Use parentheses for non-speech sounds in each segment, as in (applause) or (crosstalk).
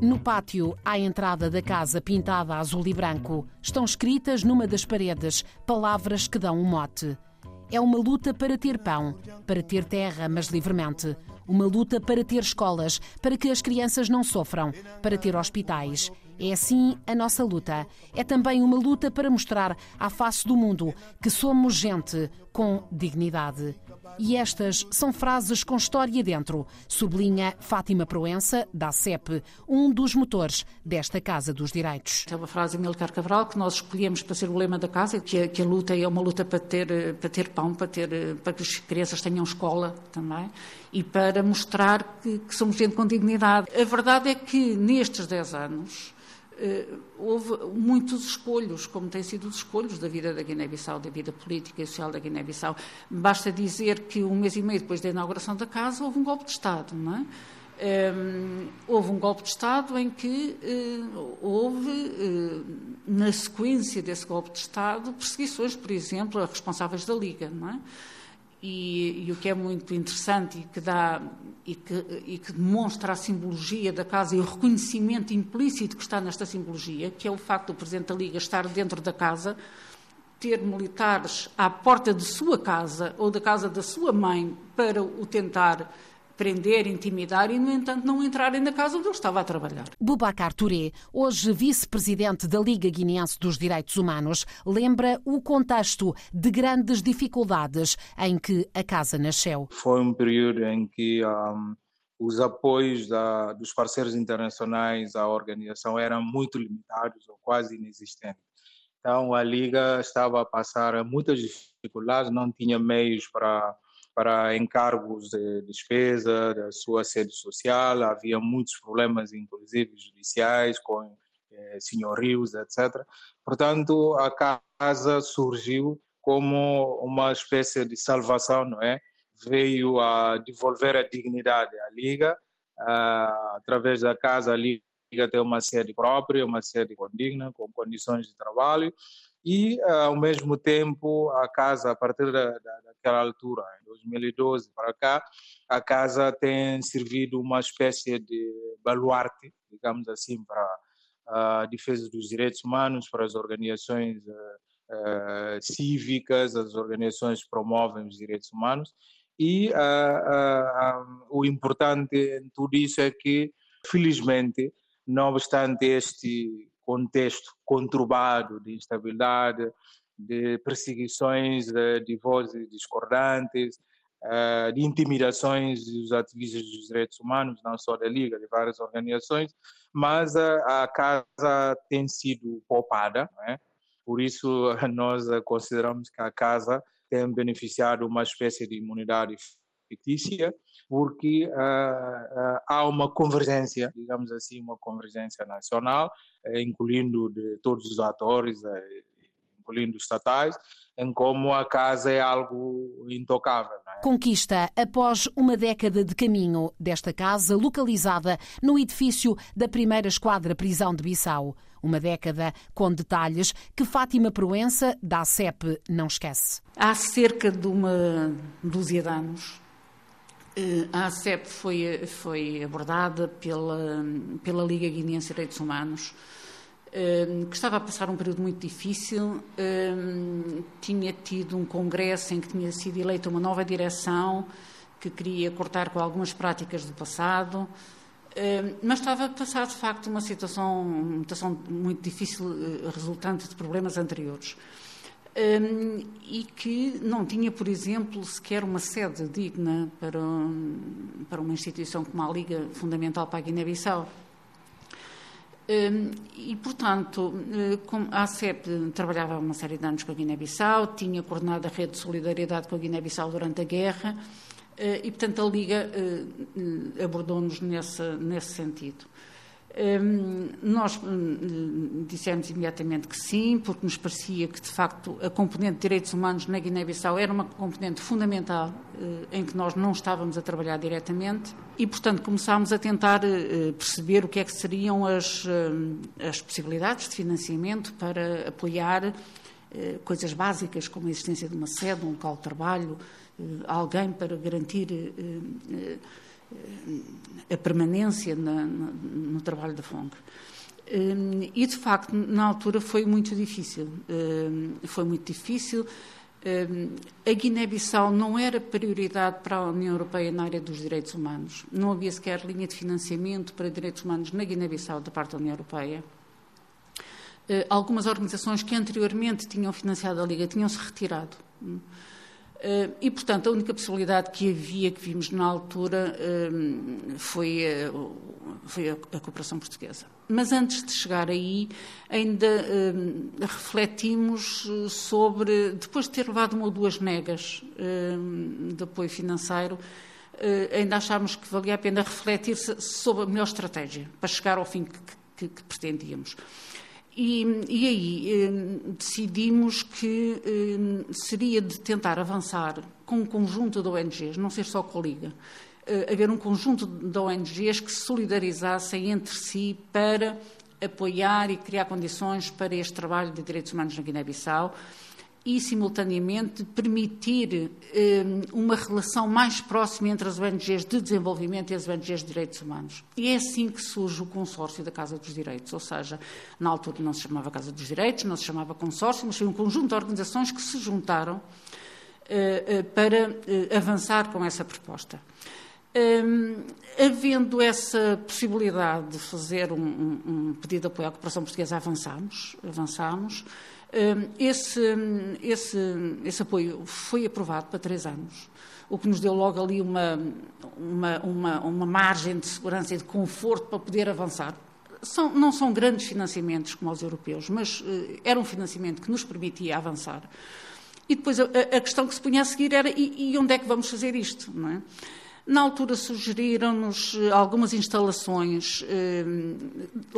No pátio, à entrada da casa pintada azul e branco, estão escritas numa das paredes palavras que dão um mote. É uma luta para ter pão, para ter terra, mas livremente. Uma luta para ter escolas, para que as crianças não sofram, para ter hospitais. É assim a nossa luta. É também uma luta para mostrar à face do mundo que somos gente com dignidade. E estas são frases com história dentro, sublinha Fátima Proença, da CEP, um dos motores desta Casa dos Direitos. É uma frase de Milcar Cabral que nós escolhemos para ser o lema da casa, que a, que a luta é uma luta para ter, para ter pão, para, ter, para que as crianças tenham escola também e para mostrar que, que somos gente com dignidade. A verdade é que nestes 10 anos houve muitos escolhos, como têm sido os escolhos da vida da Guiné-Bissau, da vida política e social da Guiné-Bissau. Basta dizer que um mês e meio depois da inauguração da casa houve um golpe de Estado, não é? Um, ehm, houve um golpe de Estado em que uh, houve, uh, na sequência desse golpe de Estado, perseguições, por exemplo, a responsáveis da Liga, não é? E, e, o que é muito interessante e que, dá, e, que, e que demonstra a simbologia da casa e o reconhecimento implícito que está nesta simbologia, que é o facto do Presidente da Liga estar dentro da casa, ter militares à porta de sua casa ou da casa da sua mãe para o tentar prender, intimidar e, no entanto, não entrarem na casa onde ele estava a trabalhar. Bubacar Touré, hoje vice-presidente da Liga Guineense dos Direitos Humanos, lembra o contexto de grandes dificuldades em que a casa nasceu. Foi um período em que um, os apoios da, dos parceiros internacionais à organização eram muito limitados ou quase inexistentes. Então, a Liga estava a passar muitas dificuldades, não tinha meios para para encargos de despesa da sua sede social, havia muitos problemas, inclusive judiciais, com eh, senhorios, etc. Portanto, a casa surgiu como uma espécie de salvação, não é? Veio a devolver a dignidade à Liga, uh, através da casa a Liga tem uma sede própria, uma sede condigna, com condições de trabalho, e, uh, ao mesmo tempo, a casa, a partir da, da, daquela altura, em 2012 para cá, a casa tem servido uma espécie de baluarte, digamos assim, para a defesa dos direitos humanos, para as organizações uh, uh, cívicas, as organizações que promovem os direitos humanos. E o importante em tudo isso é que, felizmente, não obstante este contexto conturbado de instabilidade, de perseguições de, de vozes discordantes, uh, de intimidações dos ativistas dos direitos humanos, não só da Liga, de várias organizações, mas a, a casa tem sido poupada, é? por isso (laughs) nós consideramos que a casa tem beneficiado uma espécie de imunidade fictícia, porque uh, uh, há uma convergência, digamos assim, uma convergência nacional, incluindo de todos os atores, incluindo estatais, em como a casa é algo intocável. É? Conquista após uma década de caminho desta casa, localizada no edifício da primeira esquadra prisão de Bissau. Uma década com detalhes que Fátima Proença, da CEP, não esquece. Há cerca de uma dúzia de anos, a ACEP foi, foi abordada pela, pela Liga Guineense de Direitos Humanos, eh, que estava a passar um período muito difícil, eh, tinha tido um congresso em que tinha sido eleita uma nova direção que queria cortar com algumas práticas do passado, mas estava a passar de facto uma situação, uma situação muito difícil resultante de problemas anteriores um, e que não tinha, por exemplo, sequer uma sede digna para, um, para uma instituição como a Liga Fundamental para a Guiné-Bissau. Um, e, portanto, eh, a ACEP trabalhava uma série de anos com a Guiné-Bissau, tinha coordenado a rede de solidariedade com a Guiné-Bissau durante a guerra, eh, e, portanto, a Liga eh, abordou-nos nesse, nesse sentido. Um, nós um, dissemos imediatamente que sim, porque nos parecia que, de facto, a componente de direitos humanos na Guiné-Bissau era uma componente fundamental uh, em que nós não estávamos a trabalhar diretamente. E, portanto, começámos a tentar uh, perceber o que é que seriam as, uh, as possibilidades de financiamento para apoiar coisas básicas como a existência de uma sede, um local de trabalho, alguém para garantir a permanência na, no trabalho da FONG. E, de facto, na altura foi muito difícil. Foi muito difícil. A Guiné-Bissau não era prioridade para a União Europeia na área dos direitos humanos. Não havia sequer linha de financiamento para direitos humanos na Guiné-Bissau da parte da União Europeia. Algumas organizações que anteriormente tinham financiado a Liga tinham-se retirado. Eh, e, portanto, a única possibilidade que havia, que vimos na altura, eh, foi, foi a, cooperação portuguesa. Mas antes de chegar aí, ainda refletimos sobre, depois de ter levado uma ou duas negas de apoio financeiro, ainda achámos que valia a pena refletir sobre a melhor estratégia para chegar ao fim que, que, que pretendíamos. E, e aí eh, decidimos que eh, seria de tentar avançar com um conjunto de ONGs, não ser só com a Liga, eh, haver um conjunto de ONGs que se solidarizassem entre si para apoiar e criar condições para este trabalho de direitos humanos na Guiné-Bissau simultaneamente, permitir eh, uma relação mais próxima entre as ONGs de desenvolvimento e as ONGs de direitos humanos. E é assim que surge o consórcio da Casa dos Direitos, ou seja, na altura não se chamava Casa dos Direitos, não se chamava consórcio, mas foi um conjunto de organizações que se juntaram eh, eh, para avançar com essa proposta. Um, havendo essa possibilidade de fazer um, um, pedido de apoio à cooperação portuguesa, avançamos, avançamos. Esse, esse, esse apoio foi aprovado para três anos, o que nos deu logo ali uma, uma, uma, uma margem de segurança e de conforto para poder avançar. São, não são grandes financiamentos como os europeus, mas uh, era um financiamento que nos permitia avançar. E depois a, a questão que se punha a seguir era e, e onde é que vamos fazer isto? Não é? Na altura sugeriram-nos eh, algumas instalações eh,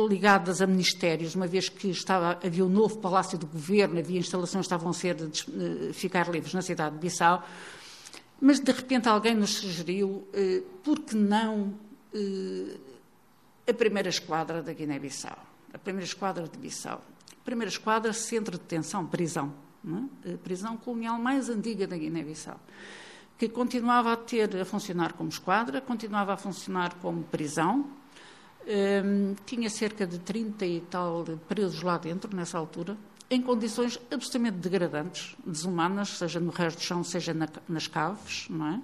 ligadas a ministérios, uma vez que estava, havia o um novo Palácio do Governo, havia instalações que estavam a ser de, de ficar livres na cidade de Bissau, mas de repente alguém nos sugeriu, eh, por que não eh, a primeira esquadra da Guiné-Bissau, a primeira esquadra de Bissau. A primeira esquadra, centro de detenção, prisão, é? prisão colonial mais antiga da Guiné-Bissau que continuava a ter a funcionar como esquadra, continuava a funcionar como prisão, um, tinha cerca de 30 e tal presos lá dentro, nessa altura, em condições absolutamente degradantes, desumanas, seja no resto do chão, seja na, nas caves, não é?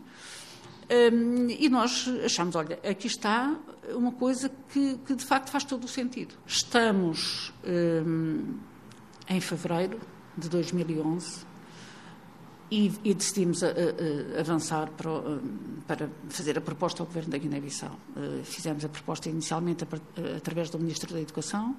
Um, e nós achamos, olha, aqui está uma coisa que, que de facto faz todo o sentido. Estamos um, em fevereiro de 2011, e, e decidimos a, a, a avançar para, para, fazer a proposta ao Governo da Guiné-Bissau. Uh, fizemos a proposta inicialmente a, através do Ministro da Educação, um,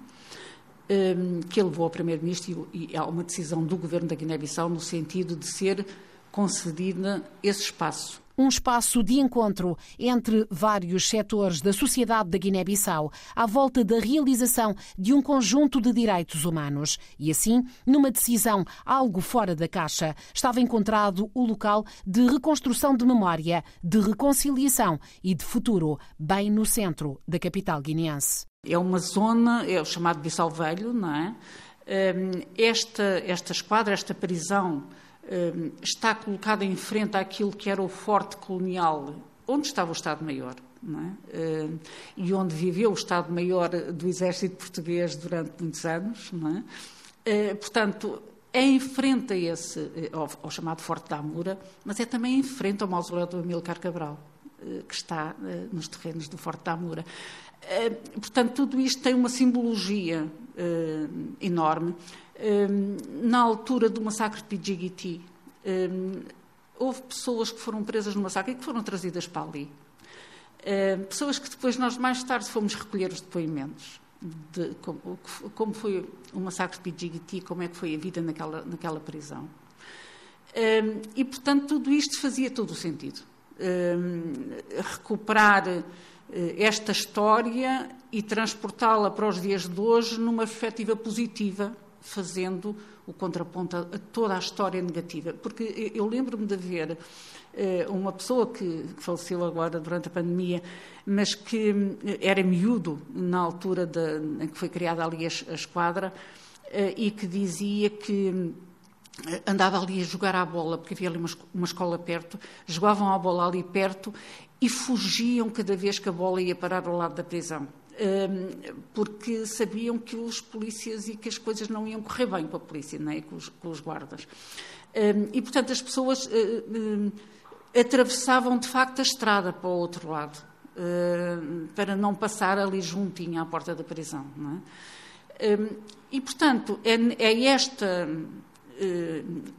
eh, que levou ao Primeiro-Ministro e há uma decisão do Governo da Guiné-Bissau no sentido de ser concedida esse espaço um espaço de encontro entre vários setores da sociedade da Guiné-Bissau à volta da realização de um conjunto de direitos humanos. E assim, numa decisão algo fora da caixa, estava encontrado o local de reconstrução de memória, de reconciliação e de futuro, bem no centro da capital guineense. É uma zona, é o chamado Bissau Velho, não é? Hum, esta, esta esquadra, esta prisão está colocada em frente àquilo que era o forte colonial, onde estava o Estado-Maior. É? Hum, e onde viveu o Estado-Maior do Exército Português durante muitos anos. É? Hum, portanto, é em frente a esse, ao, ao, chamado Forte da Amura, mas é também em frente ao mausoléu do Amílcar Cabral, que está nos terrenos do Forte da Amura. Portanto, tudo isto tem uma simbologia enorme. Hum, na altura do massacre de Pidjigiti, hum, houve pessoas que foram presas no massacre e que foram trazidas para ali. Pessoas que depois nós mais tarde fomos recolher os depoimentos de como, como foi o massacre de Pidjigiti, como é que foi a vida naquela, naquela prisão. E, portanto, tudo isto fazia todo o sentido. Recuperar eh, esta história e transportá-la para os dias de hoje numa perspectiva positiva fazendo o contraponto a toda a história negativa. Porque eu lembro-me de ver eh, uma pessoa que, faleceu agora durante a pandemia, mas que eh, era miúdo na altura de, em que foi criada ali a, esquadra, eh, e que dizia que andava ali a jogar à bola, porque havia ali uma, uma escola perto, jogavam a bola ali perto e fugiam cada vez que a bola ia parar ao lado da prisão. Um, porque sabiam que os polícias e que as coisas não iam correr bem com a polícia, não é? com, com os guardas. Um, e, portanto, as pessoas uh, uh, atravessavam de facto a estrada para o outro lado, uh, para não passar ali juntinho à porta da prisão. É? E, portanto, é, é esta eh,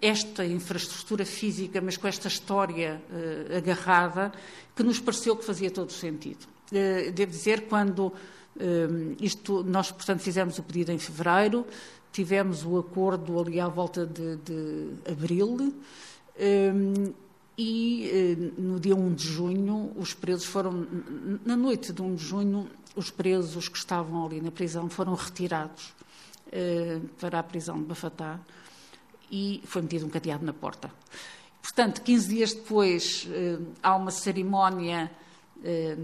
esta infraestrutura física, mas com esta história uh, agarrada, que nos pareceu que fazia todo o sentido. Uh, devo dizer, quando isto, nós, portanto, fizemos o pedido em fevereiro, tivemos o acordo ali à volta de, de abril, e no dia 1 de junho, os presos foram, na noite de 1 de junho, os presos que estavam ali na prisão foram retirados para a prisão de Bafatá e foi metido um cadeado na porta. Portanto, 15 dias depois, eh, há uma cerimónia eh,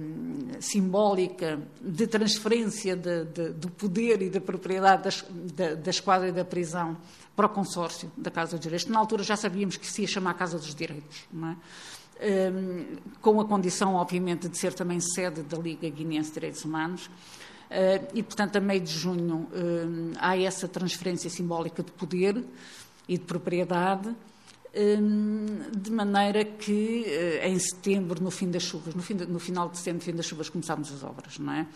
simbólica de transferência de, de, do poder e da propriedade das, da, da, esquadra e da prisão para o consórcio da Casa dos Direitos. Na altura já sabíamos que se ia chamar Casa dos Direitos, é? eh, com a condição, obviamente, de ser também sede da Liga Guinense de Direitos Humanos. E, portanto, a meio de junho há essa transferência simbólica de poder e de propriedade, hum, de maneira que eh, em setembro, no fim das chuvas, no, fim de, no final de setembro, no fim das chuvas, começámos as obras, não é?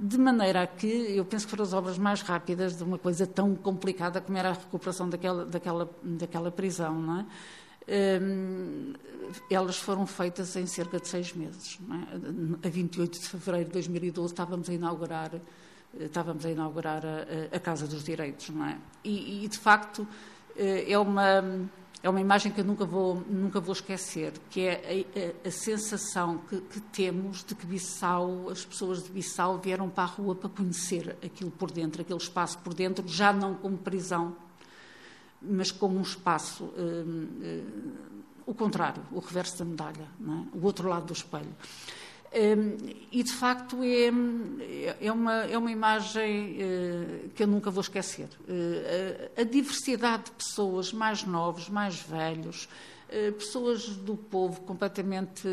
De maneira que eu penso que foram as obras mais rápidas de uma coisa tão complicada como era a recuperação daquela, daquela, daquela prisão, não é? Um, elas foram feitas em cerca de seis meses. É? A 28 de fevereiro de 2012 estávamos a inaugurar estávamos a inaugurar a, a Casa dos Direitos, é? E, e de facto eh, é uma é uma imagem que eu nunca vou, nunca vou esquecer, que é a, a, a sensação que, que, temos de que Bissau, as pessoas de Bissau vieram para a rua para conhecer aquilo por dentro, aquele espaço por dentro, já não como prisão, mas como um espaço, hum, hum, o contrário, o reverso da medalha, é? o outro lado do espelho. Um, e de facto é, é, uma, é uma imagem uh, que eu nunca vou esquecer. Uh, a, diversidade de pessoas mais novos, mais velhos, uh, pessoas do povo completamente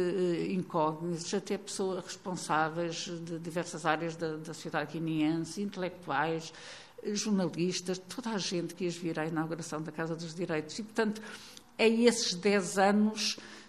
incógnitas, até pessoas responsáveis de diversas áreas da, da sociedade guineense, intelectuais, jornalistas, toda a gente que quis vir à inauguração da Casa dos Direitos. E, portanto, é esses 10 anos Hum,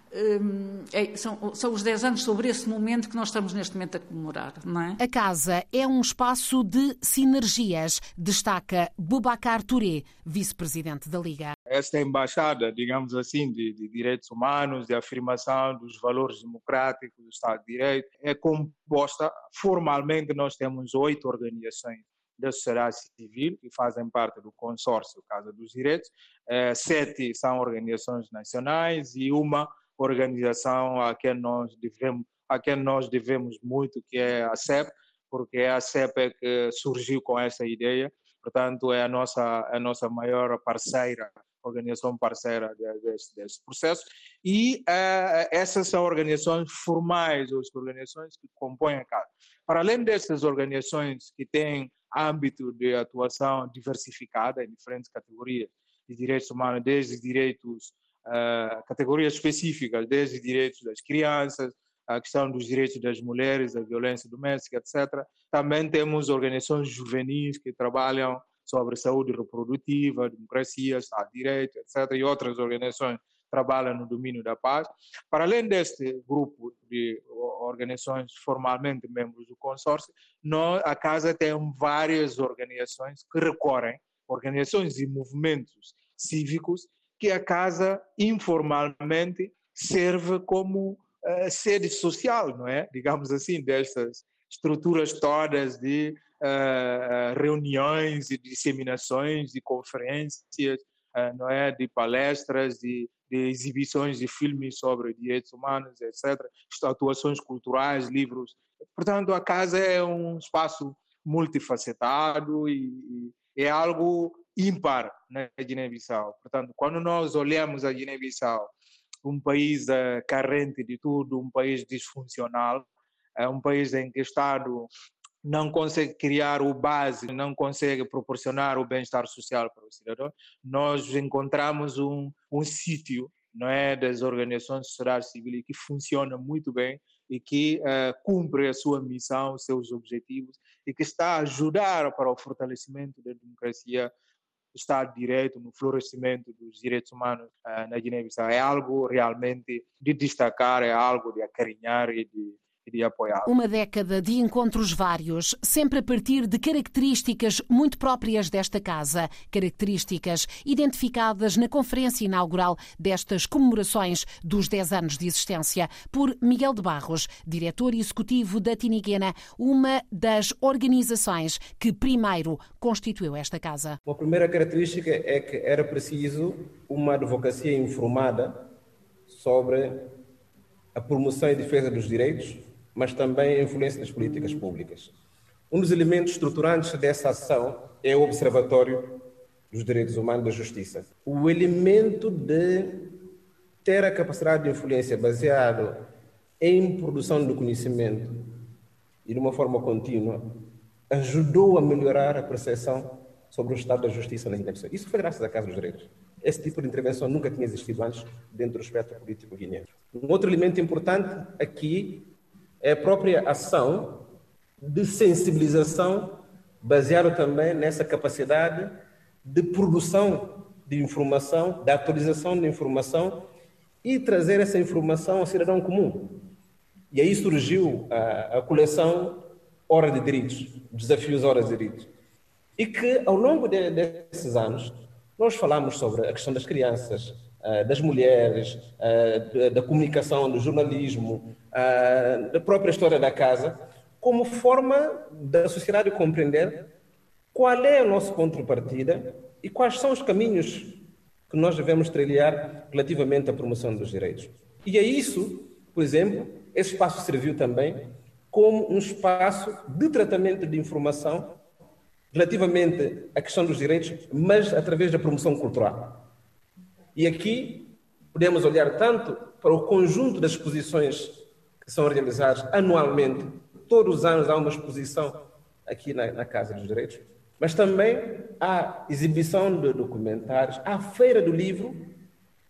são, são, os 10 anos sobre esse momento que nós estamos neste momento a comemorar, não é? A casa é um espaço de sinergias, destaca Boubacar Touré, vice-presidente da Liga. Esta embaixada, digamos assim, de, de, direitos humanos, de afirmação dos valores democráticos do Estado de Direito, é composta, formalmente nós temos oito organizações da sociedade civil que fazem parte do consórcio Casa dos Direitos, eh, sete são organizações nacionais e uma organização a quem nós devemos, a quem nós devemos muito, que é a CEP, porque é a CEP que surgiu com essa ideia, portanto é a nossa, a nossa maior parceira, organização parceira desse, desse processo, e uh, essas são organizações formais, as organizações que compõem a casa. Para além dessas organizações que têm âmbito de atuação diversificada em diferentes categorias de direitos humanos, desde direitos uh, categorias específicas, desde direitos das crianças, a questão dos direitos das mulheres, a violência doméstica, etc. Também temos organizações juvenis que trabalham sobre saúde reprodutiva, democracia, Estado de Direito, etc. E outras organizações trabalham no domínio da paz. Para além deste grupo de organizações formalmente membros do consórcio, nós, a Casa tem várias organizações que recorrem, organizações e movimentos cívicos que a casa informalmente serve como uh, sede social, não é? Digamos assim, destas estruturas todas de uh, reuniões e disseminações, de conferências, uh, não é? De palestras, de, de, exibições de filmes sobre direitos humanos, etc. Atuações culturais, livros. Portanto, a casa é um espaço multifacetado e, e é algo ímpar na Guiné-Bissau. Portanto, quando nós olhamos a Guiné-Bissau, um país uh, carente de tudo, um país disfuncional, é um país em que o Estado não consegue criar o básico, não consegue proporcionar o bem-estar social para o cidadão, nós encontramos um, um sítio não é, das organizações de sociedade civil que funciona muito bem e que uh, cumpre a sua missão, os seus objetivos e que está a ajudar para o fortalecimento da democracia, Estado de Direito, no florescimento dos direitos humanos uh, na Guiné-Bissau. É algo realmente de destacar, é algo de acarinhar e de iria apoiar. Uma década de encontros vários, sempre a partir de características muito próprias desta casa, características identificadas na conferência inaugural destas comemorações dos 10 anos de existência por Miguel de Barros, diretor executivo da Tiniguena, uma das organizações que primeiro constituiu esta casa. A primeira característica é que era preciso uma advocacia informada sobre a promoção e defesa dos direitos mas também a influência das políticas públicas. Um dos elementos estruturantes dessa ação é o Observatório dos Direitos Humanos da Justiça. O elemento de ter a capacidade de influência baseado em produção do conhecimento e de uma forma contínua ajudou a melhorar a percepção sobre o estado da justiça na Guiné-Bissau. Isso foi graças à Casa dos Direitos. Esse tipo de intervenção nunca tinha existido antes dentro do espectro político guineano. Um outro elemento importante aqui é a própria ação de sensibilização, baseada também nessa capacidade de produção de informação, de atualização de informação e trazer essa informação ao cidadão comum. E aí surgiu a, a coleção Hora de Direitos, Desafios Horas de Direitos. E que, ao longo de, desses anos, nós falamos sobre a questão das crianças, eh, das mulheres, eh, da comunicação, do jornalismo, eh, da própria história da casa, como forma da sociedade compreender qual é o nosso ponto de partida e quais são os caminhos que nós devemos trilhar relativamente à promoção dos direitos. E é isso, por exemplo, esse espaço serviu também como um espaço de tratamento de informação relativamente à questão dos direitos, mas através da promoção cultural. E aqui podemos olhar tanto para o conjunto das exposições que são realizadas anualmente, todos os anos há uma exposição aqui na, na Casa dos Direitos, mas também há exibição de documentários, há feira do livro,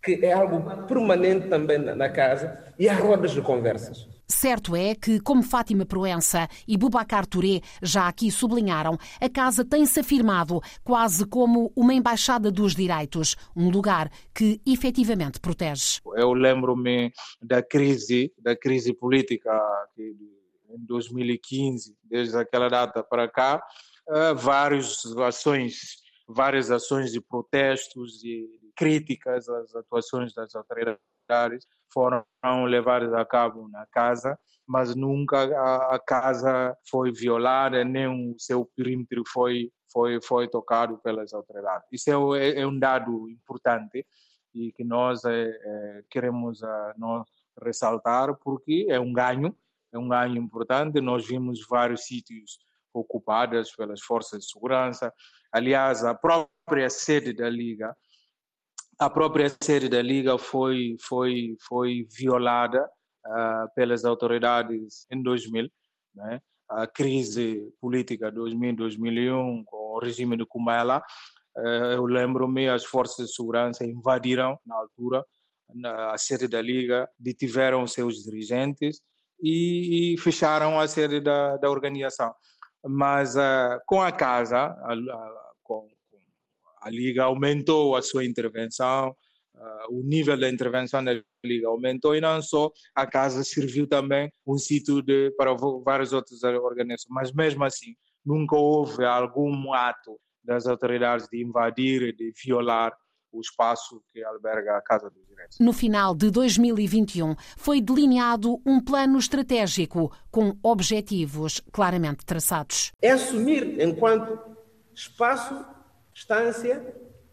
que é algo permanente também na, na casa, e há rodas de conversas. Certo é que, como Fátima Proença e Bubacar Touré já aqui sublinharam, a casa tem-se afirmado quase como uma embaixada dos direitos, um lugar que efetivamente protege. Eu lembro-me da crise, da crise política em 2015, desde aquela data para cá, eh, várias ações, várias ações de protestos e críticas às atuações das autoridades foram levadas a cabo na casa, mas nunca a, casa foi violada, nem o seu perímetro foi, foi, foi tocado pelas autoridades. Isso é, é, é um dado importante e que nós é, é, queremos a, nós ressaltar porque é um ganho, é um ganho importante. Nós vimos vários sítios ocupados pelas forças de segurança. Aliás, a própria sede da Liga a própria sede da Liga foi, foi, foi violada uh, pelas autoridades em 2000, né? a crise política 2000-2001 com o regime de Kumela. Uh, eu lembro-me, as forças de segurança invadiram, na altura, a sede da Liga, detiveram seus dirigentes e, e fecharam a sede da, da organização. Mas uh, com a casa, a, a, a Liga aumentou a sua intervenção, uh, o nível da intervenção da Liga aumentou e não só, a casa serviu também um sítio de, para várias outras organizações, mas mesmo assim nunca houve algum ato das autoridades de invadir e de violar o espaço que alberga a Casa dos Direitos. No final de 2021, foi delineado um plano estratégico com objetivos claramente traçados. É assumir enquanto espaço instância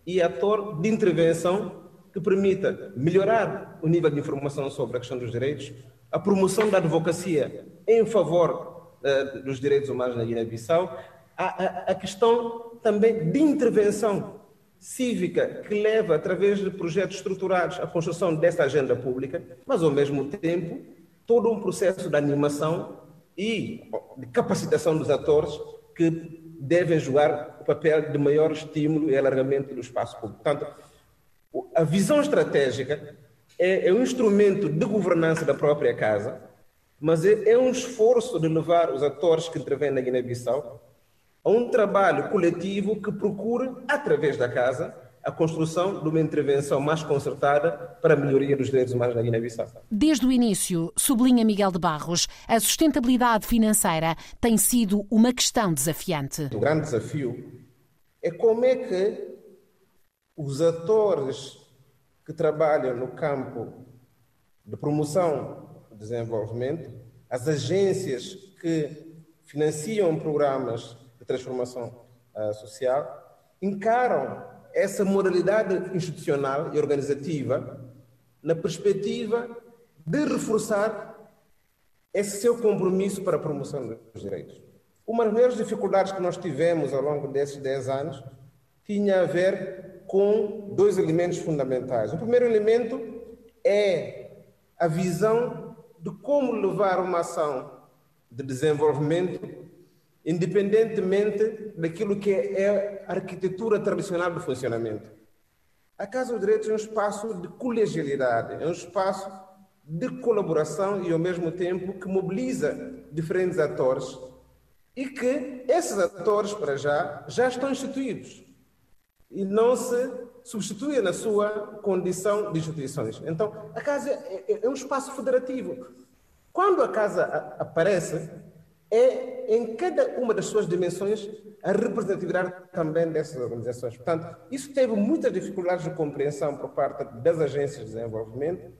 e ator de intervenção que permita melhorar o nível de informação sobre a questão dos direitos, a promoção da advocacia em favor uh, dos direitos humanos na Guiné-Bissau, a, a, a questão também de intervenção cívica que leva, através de projetos estruturados, à construção dessa agenda pública, mas, ao mesmo tempo, todo um processo de animação e de capacitação dos atores que devem jogar papel de maior estímulo e alargamento do espaço público. Portanto, a visão estratégica é, é um instrumento de governança da própria casa, mas é, é um esforço de levar os atores que intervêm na Guiné-Bissau a um trabalho coletivo que procure, através da casa, a construção de uma intervenção mais concertada para a melhoria dos direitos humanos na Guiné-Bissau. Desde o início, sublinha Miguel de Barros, a sustentabilidade financeira tem sido uma questão desafiante. O grande desafio é como é que os atores que trabalham no campo de promoção do desenvolvimento, as agências que financiam programas de transformação uh, social, encaram essa moralidade institucional e organizativa na perspectiva de reforçar esse seu compromisso para a promoção dos direitos. Uma das maiores dificuldades que nós tivemos ao longo desses 10 anos tinha a ver com dois elementos fundamentais. O primeiro elemento é a visão de como levar uma ação de desenvolvimento independentemente daquilo que é a arquitetura tradicional do funcionamento. A Casa dos Direitos é um espaço de colegialidade, é um espaço de colaboração e, ao mesmo tempo, que mobiliza diferentes atores e que esses atores, para já, já estão instituídos e não se substituem na sua condição de instituições. Então, a Casa é, é um espaço federativo. Quando a Casa aparece, é, em cada uma das suas dimensões, a representatividade também dessas organizações. Portanto, isso teve muitas dificuldades de compreensão por parte das agências de desenvolvimento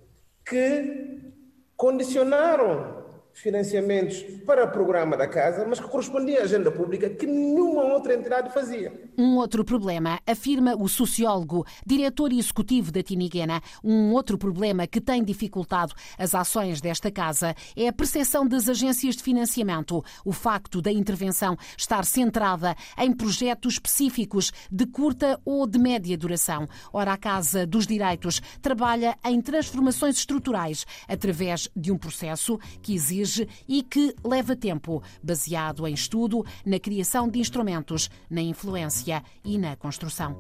que condicionaram financiamentos para o programa da casa, mas que correspondia à agenda pública que nenhuma outra entidade fazia. Um outro problema, afirma o sociólogo, diretor executivo da Tiniguena, um outro problema que tem dificultado as ações desta casa é a percepção das agências de financiamento, o facto da intervenção estar centrada em projetos específicos de curta ou de média duração. Ora, a Casa dos Direitos trabalha em transformações estruturais através de um processo que exige e que leva tempo, baseado em estudo, na criação de instrumentos, na influência e na construção.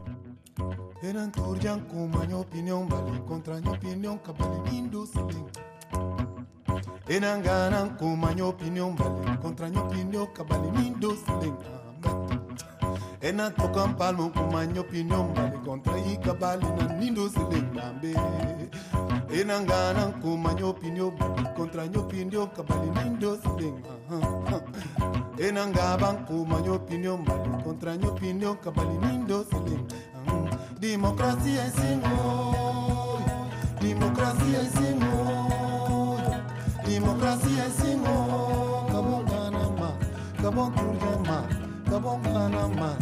Ena toka palmo kuma contra i cabale na nindo silingambe enangana kuma nyopinyo kontra nyopinyo kabali nindo silenga enangaba kuma nyopinyo kontra nyopinyo kabali nindo silenga Democracia é Senhor Democracia é Senhor Democracia é Senhor Kabon ganama Kabon turjama Kabon ganama